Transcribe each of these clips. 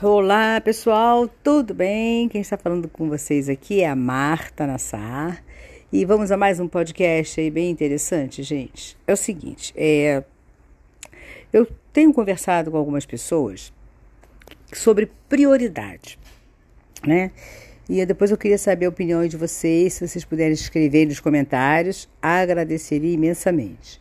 Olá pessoal, tudo bem? Quem está falando com vocês aqui é a Marta Nassar e vamos a mais um podcast aí bem interessante, gente. É o seguinte, é, eu tenho conversado com algumas pessoas sobre prioridade, né? E depois eu queria saber a opinião de vocês, se vocês puderem escrever nos comentários, agradeceria imensamente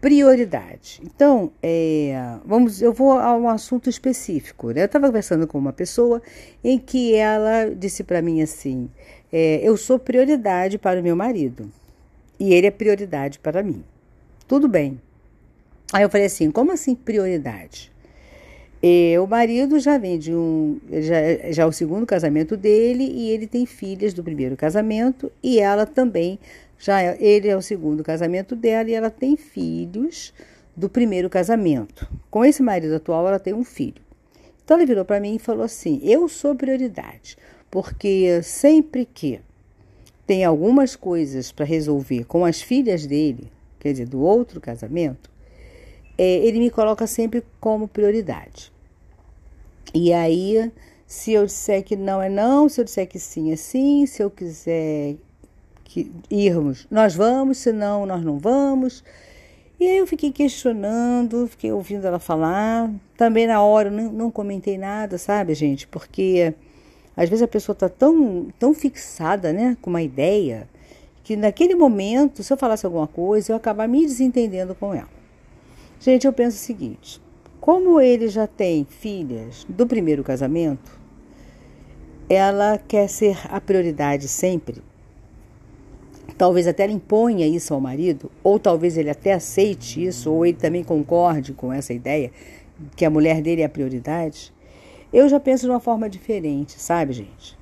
prioridade. Então, é, vamos, eu vou a um assunto específico. Né? Eu estava conversando com uma pessoa em que ela disse para mim assim: é, eu sou prioridade para o meu marido e ele é prioridade para mim. Tudo bem. Aí eu falei assim: como assim prioridade? E o marido já vem de um. Já, já é o segundo casamento dele e ele tem filhas do primeiro casamento e ela também já é, ele é o segundo casamento dela e ela tem filhos do primeiro casamento. Com esse marido atual, ela tem um filho. Então ele virou para mim e falou assim: Eu sou prioridade, porque sempre que tem algumas coisas para resolver com as filhas dele, quer dizer, do outro casamento, é, ele me coloca sempre como prioridade. E aí, se eu disser que não é não, se eu disser que sim é sim, se eu quiser que irmos, nós vamos, senão nós não vamos. E aí eu fiquei questionando, fiquei ouvindo ela falar. Também na hora eu não, não comentei nada, sabe, gente? Porque às vezes a pessoa está tão, tão fixada né, com uma ideia que naquele momento, se eu falasse alguma coisa, eu ia acabar me desentendendo com ela. Gente, eu penso o seguinte: como ele já tem filhas do primeiro casamento, ela quer ser a prioridade sempre talvez até ela imponha isso ao marido, ou talvez ele até aceite isso, ou ele também concorde com essa ideia que a mulher dele é a prioridade, eu já penso de uma forma diferente, sabe, gente?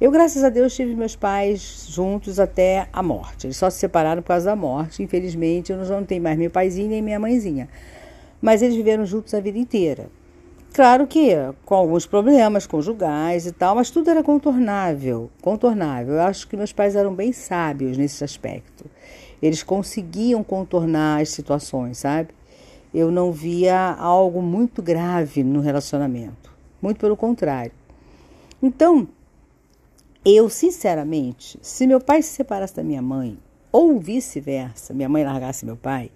Eu, graças a Deus, tive meus pais juntos até a morte. Eles só se separaram por causa da morte. Infelizmente, eu não tenho mais meu paizinho nem minha mãezinha. Mas eles viveram juntos a vida inteira. Claro que com alguns problemas conjugais e tal, mas tudo era contornável, contornável. Eu acho que meus pais eram bem sábios nesse aspecto. Eles conseguiam contornar as situações, sabe? Eu não via algo muito grave no relacionamento, muito pelo contrário. Então, eu, sinceramente, se meu pai se separasse da minha mãe, ou vice-versa, minha mãe largasse meu pai,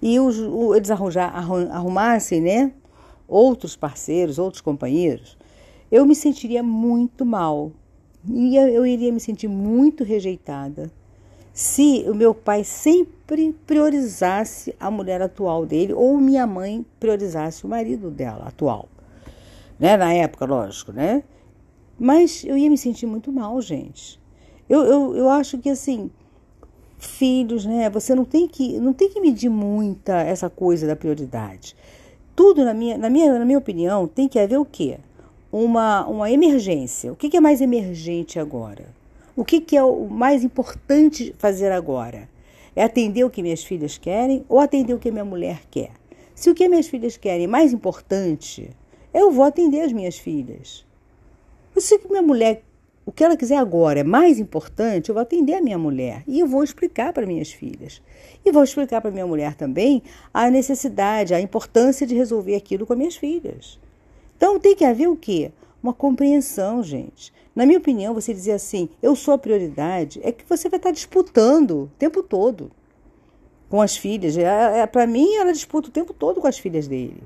e eles arrumassem, né, outros parceiros, outros companheiros, eu me sentiria muito mal. E eu iria me sentir muito rejeitada se o meu pai sempre priorizasse a mulher atual dele ou minha mãe priorizasse o marido dela atual. Né? Na época, lógico, né? Mas eu ia me sentir muito mal, gente. Eu, eu, eu acho que assim, filhos, né? Você não tem que não tem que medir muita essa coisa da prioridade. Tudo, na minha, na minha, na minha opinião, tem que haver o quê? Uma, uma emergência. O que, que é mais emergente agora? O que, que é o mais importante fazer agora? É atender o que minhas filhas querem ou atender o que minha mulher quer? Se o que minhas filhas querem é mais importante, eu vou atender as minhas filhas. Se minha mulher o que ela quiser agora é mais importante, eu vou atender a minha mulher e eu vou explicar para minhas filhas. E vou explicar para minha mulher também a necessidade, a importância de resolver aquilo com as minhas filhas. Então tem que haver o quê? Uma compreensão, gente. Na minha opinião, você dizer assim, eu sou a prioridade, é que você vai estar disputando o tempo todo com as filhas. É, é, para mim, ela disputa o tempo todo com as filhas dele.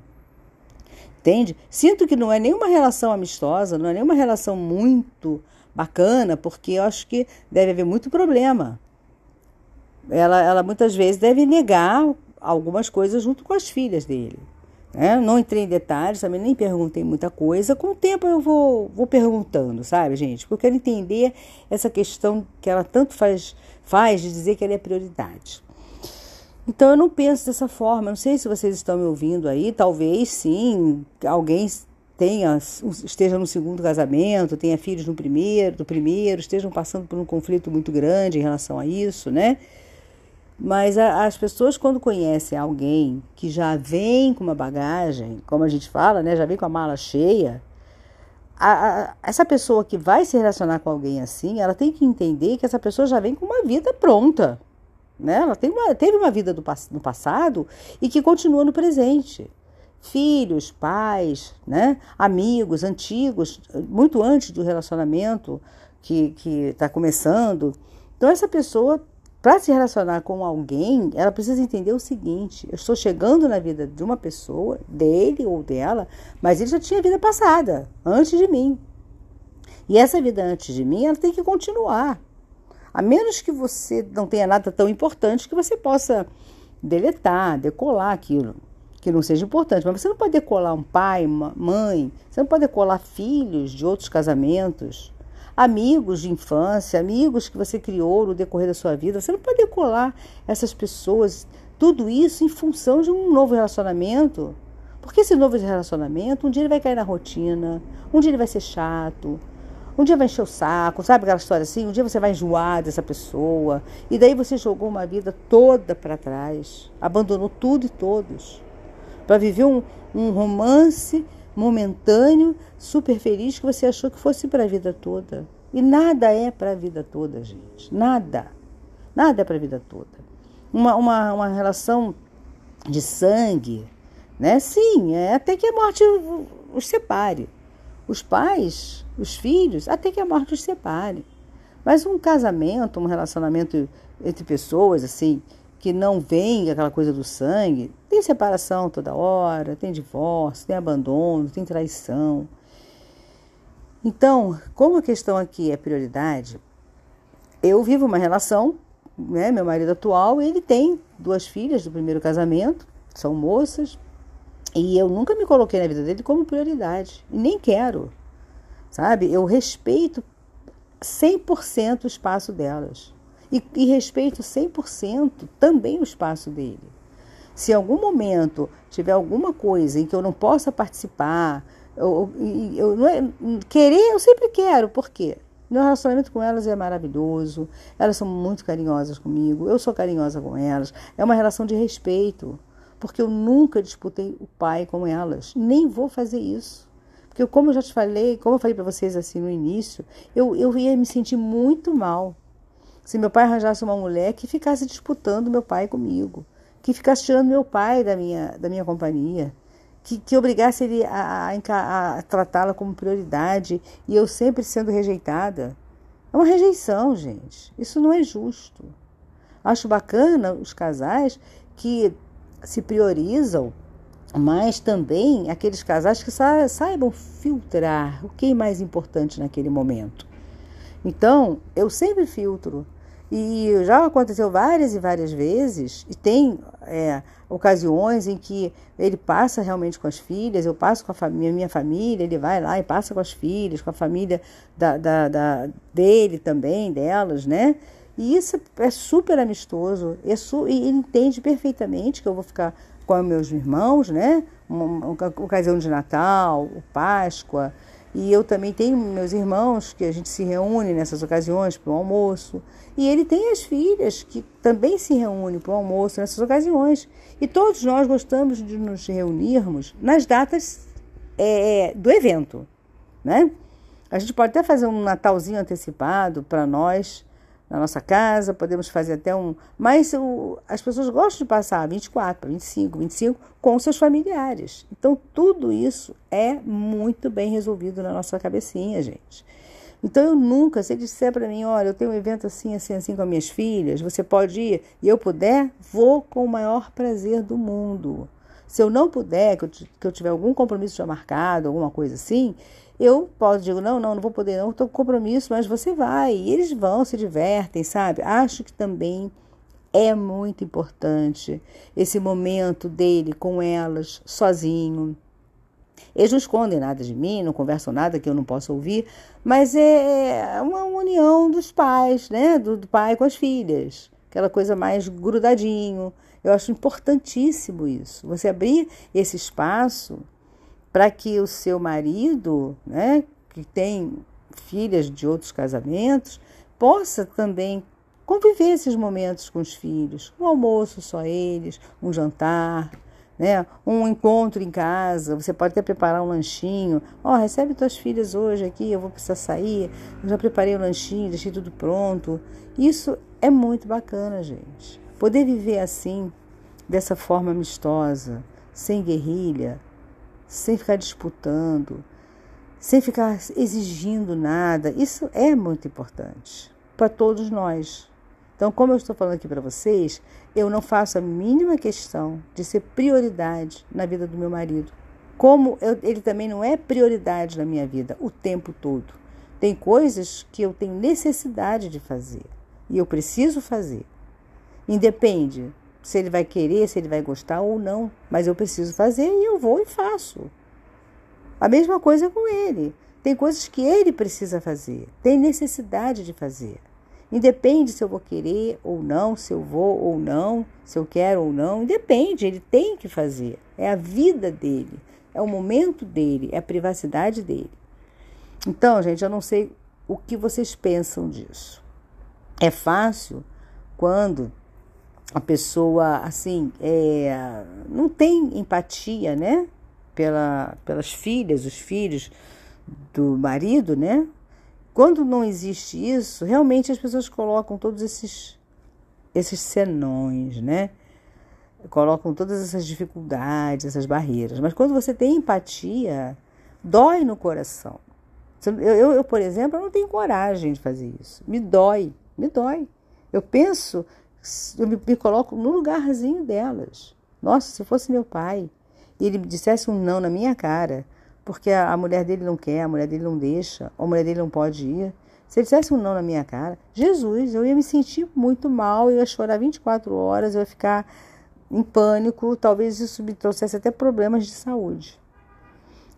Entende? Sinto que não é nenhuma relação amistosa, não é nenhuma relação muito bacana, porque eu acho que deve haver muito problema. Ela, ela muitas vezes deve negar algumas coisas junto com as filhas dele. Né? Não entrei em detalhes, também nem perguntei muita coisa. Com o tempo eu vou, vou perguntando, sabe, gente? Porque eu quero entender essa questão que ela tanto faz, faz de dizer que ela é prioridade. Então eu não penso dessa forma. Não sei se vocês estão me ouvindo aí. Talvez sim, alguém tenha, esteja no segundo casamento, tenha filhos no primeiro, do primeiro, estejam passando por um conflito muito grande em relação a isso, né? Mas a, as pessoas, quando conhecem alguém que já vem com uma bagagem, como a gente fala, né? Já vem com a mala cheia, a, a, essa pessoa que vai se relacionar com alguém assim, ela tem que entender que essa pessoa já vem com uma vida pronta. Né? Ela tem uma, teve uma vida do, no passado e que continua no presente. Filhos, pais, né? amigos antigos, muito antes do relacionamento que está começando. Então, essa pessoa, para se relacionar com alguém, ela precisa entender o seguinte: eu estou chegando na vida de uma pessoa, dele ou dela, mas ele já tinha vida passada, antes de mim. E essa vida antes de mim, ela tem que continuar. A menos que você não tenha nada tão importante que você possa deletar, decolar aquilo que não seja importante. Mas você não pode decolar um pai, uma mãe, você não pode decolar filhos de outros casamentos, amigos de infância, amigos que você criou no decorrer da sua vida. Você não pode decolar essas pessoas, tudo isso em função de um novo relacionamento. Porque esse novo relacionamento, um dia ele vai cair na rotina, um dia ele vai ser chato, um dia vai encher o saco, sabe aquela história assim? Um dia você vai enjoar dessa pessoa. E daí você jogou uma vida toda para trás, abandonou tudo e todos. Para viver um, um romance momentâneo, super feliz, que você achou que fosse para a vida toda. E nada é para a vida toda, gente. Nada. Nada é para a vida toda. Uma, uma, uma relação de sangue, né? Sim, é até que a morte os separe. Os pais, os filhos, até que a morte os separe. Mas um casamento, um relacionamento entre pessoas, assim, que não vem aquela coisa do sangue, tem separação toda hora, tem divórcio, tem abandono, tem traição. Então, como a questão aqui é prioridade, eu vivo uma relação, né, meu marido atual, ele tem duas filhas do primeiro casamento, são moças, e eu nunca me coloquei na vida dele como prioridade, e nem quero. Sabe? Eu respeito 100% o espaço delas e, e respeito 100% também o espaço dele. Se em algum momento tiver alguma coisa em que eu não possa participar, eu, eu, não é, querer, eu sempre quero, por quê? Meu relacionamento com elas é maravilhoso, elas são muito carinhosas comigo, eu sou carinhosa com elas, é uma relação de respeito, porque eu nunca disputei o pai com elas, nem vou fazer isso. Porque, como eu já te falei, como eu falei para vocês assim no início, eu, eu ia me sentir muito mal se meu pai arranjasse uma mulher que ficasse disputando meu pai comigo, que ficasse tirando meu pai da minha, da minha companhia, que, que obrigasse ele a, a, a tratá-la como prioridade e eu sempre sendo rejeitada. É uma rejeição, gente. Isso não é justo. Acho bacana os casais que se priorizam, mas também aqueles casais que saibam filtrar o que é mais importante naquele momento. Então, eu sempre filtro. E já aconteceu várias e várias vezes, e tem é, ocasiões em que ele passa realmente com as filhas, eu passo com a minha família, ele vai lá e passa com as filhas, com a família da, da, da dele também, delas, né? E isso é super amistoso, é su e ele entende perfeitamente que eu vou ficar com meus irmãos, né? Uma, uma ocasião de Natal, Páscoa, e eu também tenho meus irmãos que a gente se reúne nessas ocasiões para o almoço. E ele tem as filhas que também se reúnem para o almoço nessas ocasiões. E todos nós gostamos de nos reunirmos nas datas é, do evento. Né? A gente pode até fazer um Natalzinho antecipado para nós na nossa casa, podemos fazer até um. Mas o, as pessoas gostam de passar 24, 25, 25 com seus familiares. Então, tudo isso é muito bem resolvido na nossa cabecinha, gente. Então, eu nunca, se ele disser para mim, olha, eu tenho um evento assim, assim, assim com as minhas filhas, você pode ir, e eu puder, vou com o maior prazer do mundo. Se eu não puder, que eu, que eu tiver algum compromisso já marcado, alguma coisa assim, eu posso, digo, não, não, não vou poder, não, estou com compromisso, mas você vai. E eles vão, se divertem, sabe? Acho que também é muito importante esse momento dele com elas, sozinho. Eles não escondem nada de mim, não conversam nada que eu não possa ouvir, mas é uma união dos pais, né? Do, do pai com as filhas. Aquela coisa mais grudadinho. Eu acho importantíssimo isso. Você abrir esse espaço para que o seu marido, né, que tem filhas de outros casamentos, possa também conviver esses momentos com os filhos, um almoço só eles, um jantar, né? um encontro em casa, você pode até preparar um lanchinho. Ó, oh, recebe tuas filhas hoje aqui, eu vou precisar sair, eu já preparei o lanchinho, deixei tudo pronto. Isso é muito bacana, gente. Poder viver assim, dessa forma amistosa, sem guerrilha, sem ficar disputando, sem ficar exigindo nada. Isso é muito importante para todos nós. Então, como eu estou falando aqui para vocês, eu não faço a mínima questão de ser prioridade na vida do meu marido. Como eu, ele também não é prioridade na minha vida o tempo todo. Tem coisas que eu tenho necessidade de fazer e eu preciso fazer. Independe se ele vai querer, se ele vai gostar ou não, mas eu preciso fazer e eu vou e faço. A mesma coisa com ele. Tem coisas que ele precisa fazer, tem necessidade de fazer. Independe se eu vou querer ou não, se eu vou ou não, se eu quero ou não, independe, ele tem que fazer. É a vida dele, é o momento dele, é a privacidade dele. Então, gente, eu não sei o que vocês pensam disso. É fácil quando a pessoa assim é, não tem empatia, né? pela, pelas filhas, os filhos do marido, né? Quando não existe isso, realmente as pessoas colocam todos esses esses senões, né? Colocam todas essas dificuldades, essas barreiras. Mas quando você tem empatia, dói no coração. Eu, eu, eu, por exemplo, eu não tenho coragem de fazer isso. Me dói, me dói. Eu penso, eu me, me coloco no lugarzinho delas. Nossa, se fosse meu pai, e ele dissesse um não na minha cara, porque a, a mulher dele não quer, a mulher dele não deixa, a mulher dele não pode ir, se ele dissesse um não na minha cara, Jesus, eu ia me sentir muito mal, eu ia chorar 24 horas, eu ia ficar em pânico, talvez isso me trouxesse até problemas de saúde.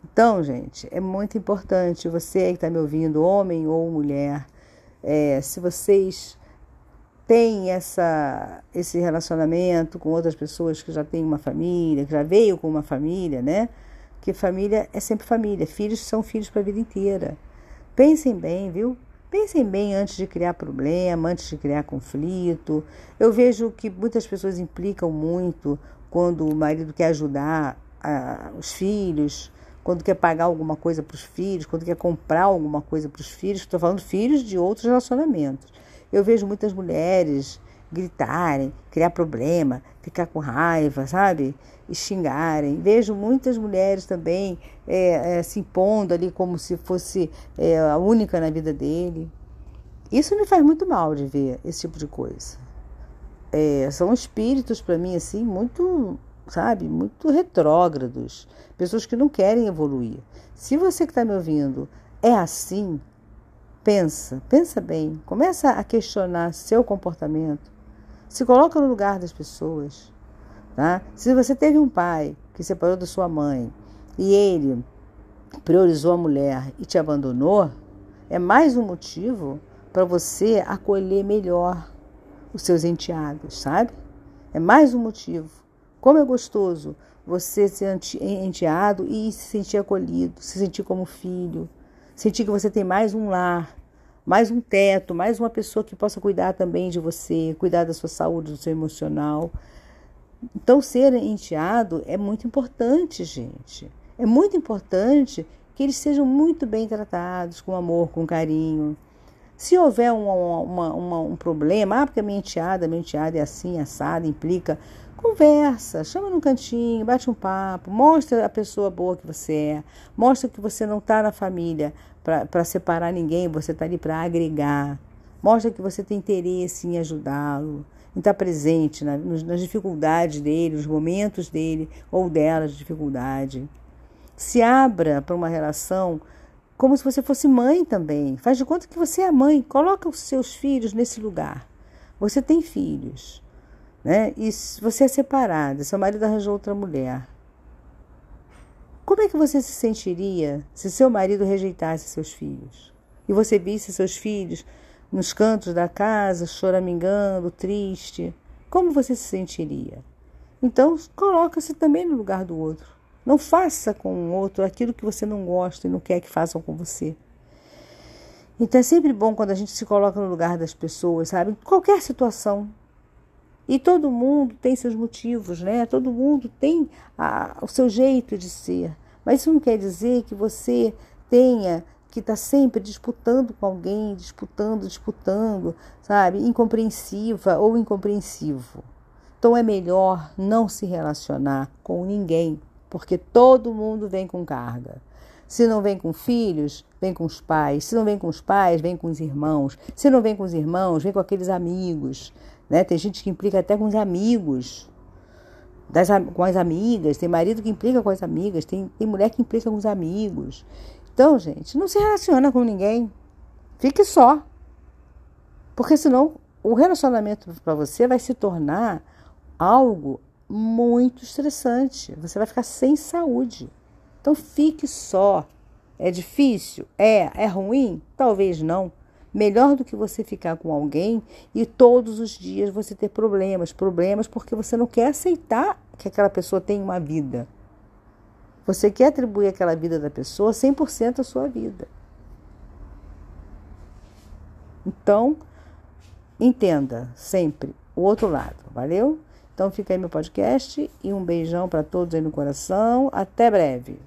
Então, gente, é muito importante você aí que está me ouvindo, homem ou mulher, é, se vocês tem essa, esse relacionamento com outras pessoas que já têm uma família, que já veio com uma família, né? Que família é sempre família, filhos são filhos para a vida inteira. Pensem bem, viu? Pensem bem antes de criar problema, antes de criar conflito. Eu vejo que muitas pessoas implicam muito quando o marido quer ajudar a, os filhos, quando quer pagar alguma coisa para os filhos, quando quer comprar alguma coisa para os filhos. Estou falando filhos de outros relacionamentos. Eu vejo muitas mulheres gritarem, criar problema, ficar com raiva, sabe? E xingarem. Vejo muitas mulheres também é, é, se impondo ali como se fosse é, a única na vida dele. Isso me faz muito mal de ver esse tipo de coisa. É, são espíritos para mim assim muito, sabe, muito retrógrados, pessoas que não querem evoluir. Se você que está me ouvindo é assim, Pensa, pensa bem, começa a questionar seu comportamento. Se coloca no lugar das pessoas. Tá? Se você teve um pai que separou da sua mãe e ele priorizou a mulher e te abandonou, é mais um motivo para você acolher melhor os seus enteados, sabe? É mais um motivo. Como é gostoso você ser enteado e se sentir acolhido, se sentir como filho, sentir que você tem mais um lar, mais um teto, mais uma pessoa que possa cuidar também de você, cuidar da sua saúde, do seu emocional. Então, ser enteado é muito importante, gente. É muito importante que eles sejam muito bem tratados, com amor, com carinho. Se houver uma, uma, uma, um problema, ah, porque a minha enteada, a minha enteada é assim, assada, implica Conversa, chama num cantinho, bate um papo, mostra a pessoa boa que você é, mostra que você não está na família para separar ninguém, você está ali para agregar, mostra que você tem interesse em ajudá-lo, em estar tá presente na, nas dificuldades dele, nos momentos dele ou dela de dificuldade. Se abra para uma relação como se você fosse mãe também. Faz de conta que você é mãe. Coloca os seus filhos nesse lugar. Você tem filhos né? E você é separada, seu marido arranjou outra mulher. Como é que você se sentiria se seu marido rejeitasse seus filhos? E você visse seus filhos nos cantos da casa, choramingando, triste? Como você se sentiria? Então, coloca-se também no lugar do outro. Não faça com o outro aquilo que você não gosta e não quer que façam com você. Então é sempre bom quando a gente se coloca no lugar das pessoas, sabe? Em qualquer situação, e todo mundo tem seus motivos, né? Todo mundo tem a, o seu jeito de ser. Mas isso não quer dizer que você tenha que estar tá sempre disputando com alguém, disputando, disputando, sabe? Incompreensiva ou incompreensivo. Então é melhor não se relacionar com ninguém porque todo mundo vem com carga. Se não vem com filhos, vem com os pais. Se não vem com os pais, vem com os irmãos. Se não vem com os irmãos, vem com aqueles amigos. Né? Tem gente que implica até com os amigos, das, com as amigas. Tem marido que implica com as amigas. Tem, tem mulher que implica com os amigos. Então, gente, não se relaciona com ninguém. Fique só. Porque senão o relacionamento para você vai se tornar algo muito estressante. Você vai ficar sem saúde. Então fique só. É difícil? É. É ruim? Talvez não. Melhor do que você ficar com alguém e todos os dias você ter problemas, problemas porque você não quer aceitar que aquela pessoa tem uma vida. Você quer atribuir aquela vida da pessoa 100% à sua vida. Então, entenda sempre o outro lado, valeu? Então fica aí meu podcast e um beijão para todos aí no coração. Até breve.